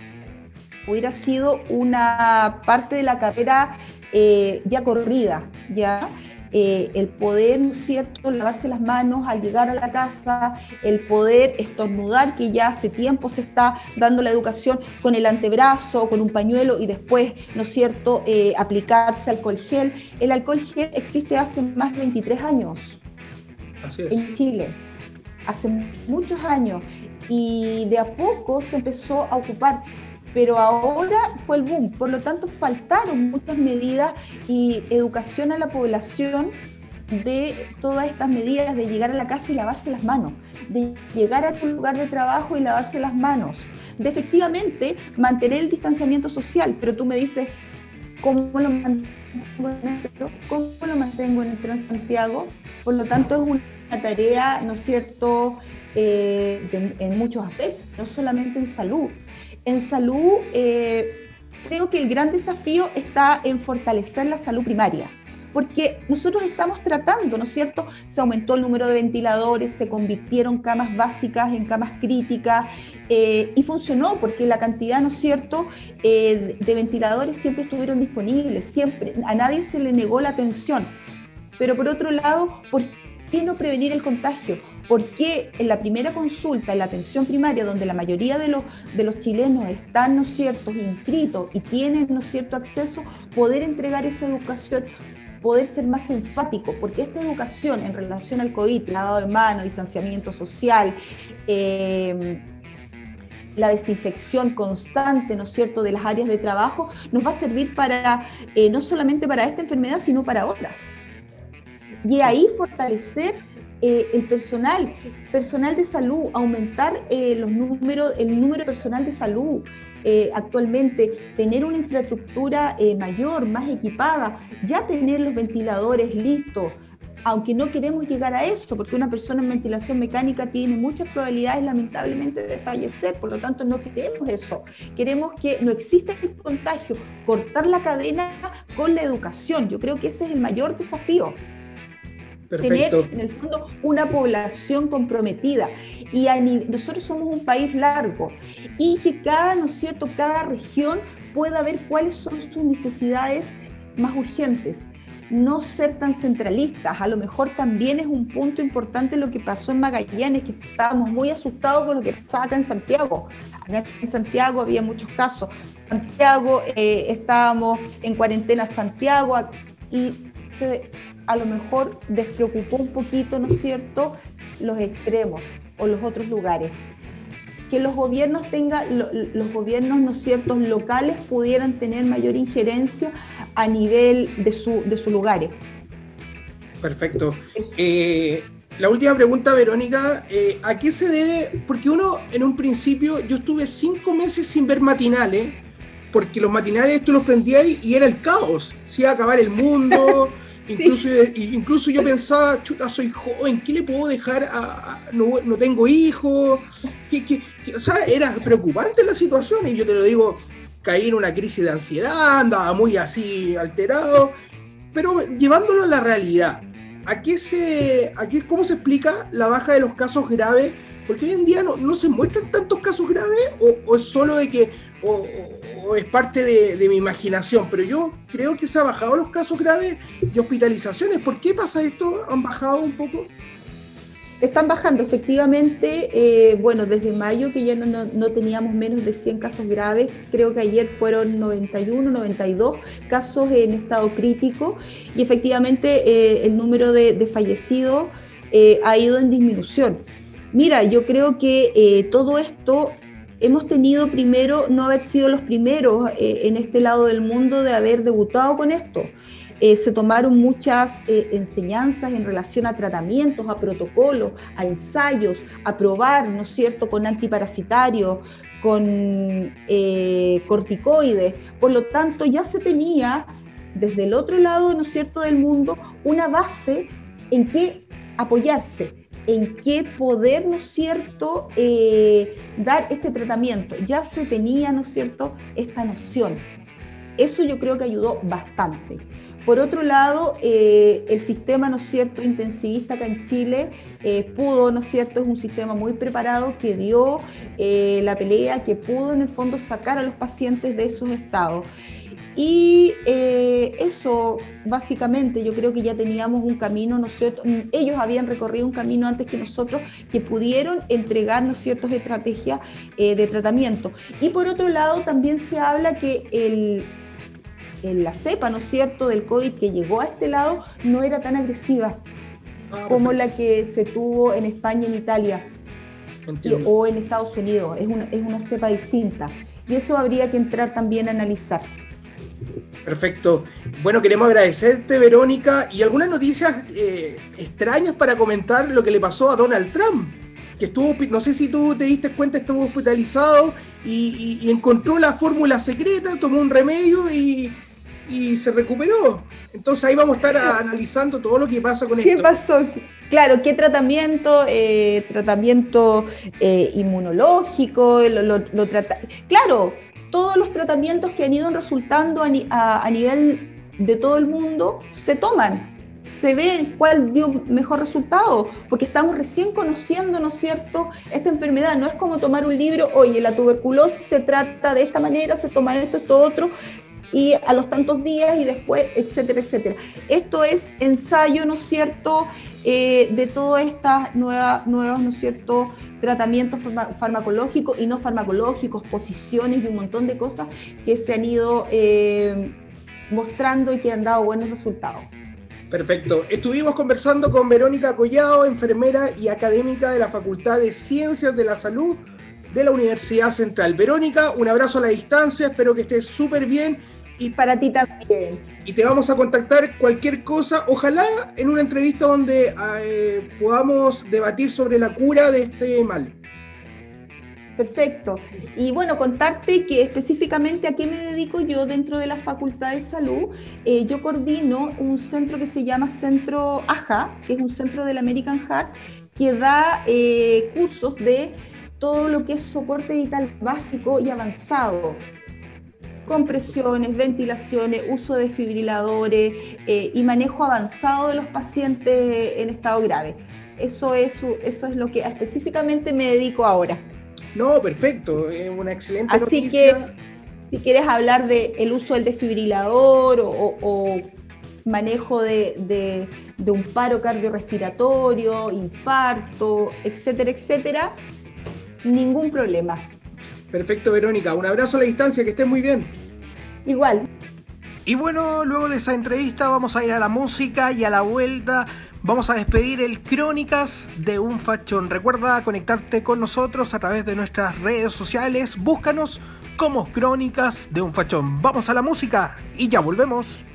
hubiera sido una parte de la carrera eh, ya corrida, ya. Eh, el poder, ¿no es cierto?, lavarse las manos al llegar a la casa, el poder estornudar, que ya hace tiempo se está dando la educación con el antebrazo, con un pañuelo y después, ¿no es cierto?, eh, aplicarse alcohol gel. El alcohol gel existe hace más de 23 años en Chile, hace muchos años, y de a poco se empezó a ocupar pero ahora fue el boom, por lo tanto faltaron muchas medidas y educación a la población de todas estas medidas de llegar a la casa y lavarse las manos, de llegar a tu lugar de trabajo y lavarse las manos, de efectivamente mantener el distanciamiento social, pero tú me dices, ¿cómo lo mantengo en el ¿Cómo lo mantengo en el Transantiago? Por lo tanto, es una tarea, ¿no es cierto?, eh, en muchos aspectos, no solamente en salud, en salud, eh, creo que el gran desafío está en fortalecer la salud primaria, porque nosotros estamos tratando, ¿no es cierto? Se aumentó el número de ventiladores, se convirtieron camas básicas en camas críticas eh, y funcionó porque la cantidad, ¿no es cierto?, eh, de ventiladores siempre estuvieron disponibles, siempre, a nadie se le negó la atención. Pero por otro lado, ¿por qué no prevenir el contagio? Porque en la primera consulta, en la atención primaria, donde la mayoría de los, chilenos están, ¿no cierto?, inscritos y tienen, ¿no cierto?, acceso, poder entregar esa educación poder ser más enfático, porque esta educación en relación al COVID, lavado de manos, distanciamiento social, eh, la desinfección constante, ¿no es cierto?, de las áreas de trabajo, nos va a servir para, eh, no solamente para esta enfermedad, sino para otras. Y ahí fortalecer eh, el personal, personal de salud, aumentar eh, los números, el número personal de salud. actualmente, tener una infraestructura mayor, más equipada, ya tener los ventiladores listos, aunque no queremos llegar a eso, porque una persona en ventilación mecánica tiene muchas probabilidades lamentablemente de fallecer, por lo tanto no queremos eso. Queremos que no exista el contagio, cortar la cadena con la educación. Yo creo que ese es el mayor desafío. Tener en el fondo una población comprometida. Y nosotros somos un país largo y que cada, ¿no es cierto?, cada región pueda ver cuáles son sus necesidades más urgentes no ser tan centralistas. A lo mejor también es un punto importante lo que pasó en Magallanes, que estábamos muy asustados con lo que pasaba acá en Santiago. Acá en Santiago había muchos casos. Santiago, eh, estábamos en cuarentena Santiago y se a lo mejor despreocupó un poquito, ¿no es cierto?, los extremos o los otros lugares que los gobiernos tengan, los gobiernos, ¿no ciertos, locales pudieran tener mayor injerencia a nivel de, su, de sus lugares. Perfecto. Eh, la última pregunta, Verónica, eh, ¿a qué se debe? Porque uno, en un principio, yo estuve cinco meses sin ver matinales, porque los matinales tú los prendías y era el caos, se iba a acabar el mundo. Incluso, incluso yo pensaba, chuta, soy joven, ¿qué le puedo dejar no, no, tengo hijos? o sea, era preocupante la situación y yo te lo digo, caí en una crisis de ansiedad, andaba muy así alterado, pero llevándolo a la realidad, ¿a qué se, a qué, ¿cómo se explica la baja de los casos graves? Porque hoy en día no, no se muestran tantos casos graves o es solo de que o, es parte de, mi imaginación, pero yo creo que se han bajado los casos graves y hospitalizaciones. ¿Por qué pasa esto? ¿Han bajado un poco? Están bajando, efectivamente, eh, bueno, desde mayo que ya no, teníamos menos de 100 casos graves, creo que ayer fueron 91, 92 casos en estado crítico y efectivamente eh, el número de, fallecidos eh, ha ido en disminución. Mira, yo creo que todo esto hemos tenido primero no haber sido los primeros eh, en este lado del mundo de haber debutado con esto. Eh, se tomaron muchas eh, enseñanzas en relación a tratamientos, a protocolos, a ensayos, a probar, ¿no es cierto?, con antiparasitarios, con corticoides. Por lo tanto, ya se tenía desde el otro lado, ¿no es cierto?, del mundo, una base en que apoyarse en qué poder, ¿no cierto?, eh, dar este tratamiento. Ya se tenía, ¿no es cierto?, esta noción. Eso yo creo que ayudó bastante. Por otro lado, eh, el sistema, ¿no cierto?, intensivista acá en Chile eh, pudo, ¿no es cierto?, es un sistema muy preparado que dio la pelea, que pudo en el fondo sacar a los pacientes de esos estados. Y eh, eso, básicamente, yo creo que ya teníamos un camino, ¿no es cierto? Ellos habían recorrido un camino antes que nosotros que pudieron entregarnos ciertas estrategias eh, de tratamiento. Y por otro lado, también se habla que el, la cepa, ¿no es cierto?, del COVID que llegó a este lado no era tan agresiva ah, como la que se tuvo en España y en Italia o en Estados Unidos. Es una, es una cepa distinta. Y eso habría que entrar también a analizar. Perfecto. Bueno, queremos agradecerte, Verónica, y algunas noticias eh, extrañas para comentar lo que le pasó a Donald Trump, que estuvo, no sé si tú te diste cuenta, estuvo hospitalizado y, encontró la fórmula secreta, tomó un remedio y, se recuperó. Entonces ahí vamos a estar analizando todo lo que pasa con esto. ¿Qué pasó? Claro, ¿qué tratamiento? Eh, tratamiento eh, inmunológico, lo trata... Claro, todos los tratamientos que han ido resultando a, nivel de todo el mundo se toman, se ve cuál dio mejor resultado, porque estamos recién conociendo, ¿no es cierto?, esta enfermedad. No es como tomar un libro, oye, la tuberculosis se trata de esta manera, se toma esto, esto, otro, y a los tantos días y después, etcétera, etcétera. Esto es ensayo, ¿no es cierto?, eh, de todas estas nuevas, nuevos, ¿no es cierto?, tratamientos farmacológicos y no farmacológicos, posiciones y un montón de cosas que se han ido eh, mostrando y que han dado buenos resultados. Perfecto. Estuvimos conversando con Verónica Collado, enfermera y académica de la Facultad de Ciencias de la Salud de la Universidad Central. Verónica, un abrazo a la distancia, espero que estés súper bien. Y para ti también. Y te vamos a contactar cualquier cosa, ojalá en una entrevista donde eh, podamos debatir sobre la cura de este mal. Perfecto. Y bueno, contarte que específicamente a qué me dedico yo dentro de la Facultad de Salud. Eh, yo coordino un centro que se llama Centro AJA, que es un centro del American Heart, que da eh, cursos de todo lo que es soporte vital básico y avanzado. Compresiones, ventilaciones, uso de fibriladores eh, y manejo avanzado de los pacientes en estado grave. Eso es, eso es lo que específicamente me dedico ahora. No, perfecto, es una excelente Así que si quieres hablar del el uso del desfibrilador o, manejo de, un paro cardiorrespiratorio, infarto, etcétera, etcétera, ningún problema. Perfecto, Verónica. Un abrazo a la distancia, que estés muy bien. Igual. Y bueno, luego de esa entrevista vamos a ir a la música y a la vuelta vamos a despedir el Crónicas de un Fachón. Recuerda conectarte con nosotros a través de nuestras redes sociales. Búscanos como Crónicas de un Fachón. Vamos a la música y ya volvemos.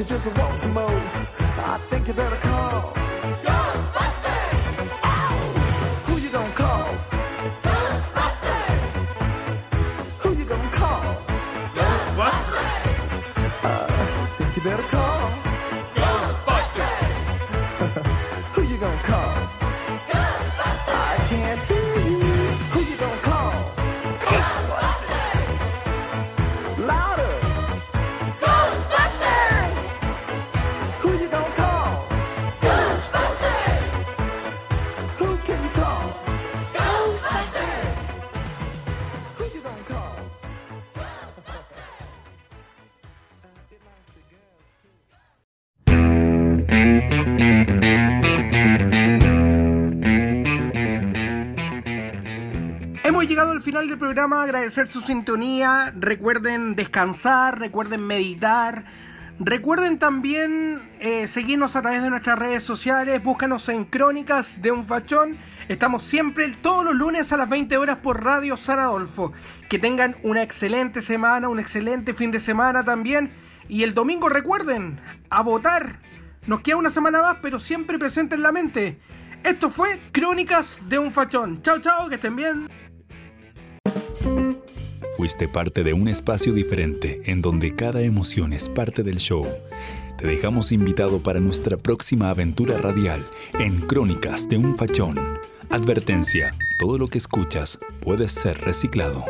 Just want some more. I think you better call. Final del programa, agradecer su sintonía. Recuerden descansar, recuerden meditar. Recuerden también eh, seguirnos a través de nuestras redes sociales. Búscanos en Crónicas de un Fachón. Estamos siempre todos los lunes a las 20 horas por Radio San Adolfo. Que tengan una excelente semana, un excelente fin de semana también. Y el domingo recuerden, a votar. Nos queda una semana más, pero siempre presente en la mente. Esto fue Crónicas de un Fachón. Chao, chao, que estén bien. Fuiste parte de un espacio diferente en donde cada emoción es parte del show. Te dejamos invitado para nuestra próxima aventura radial en Crónicas de un Fachón. Advertencia, todo lo que escuchas puede ser reciclado.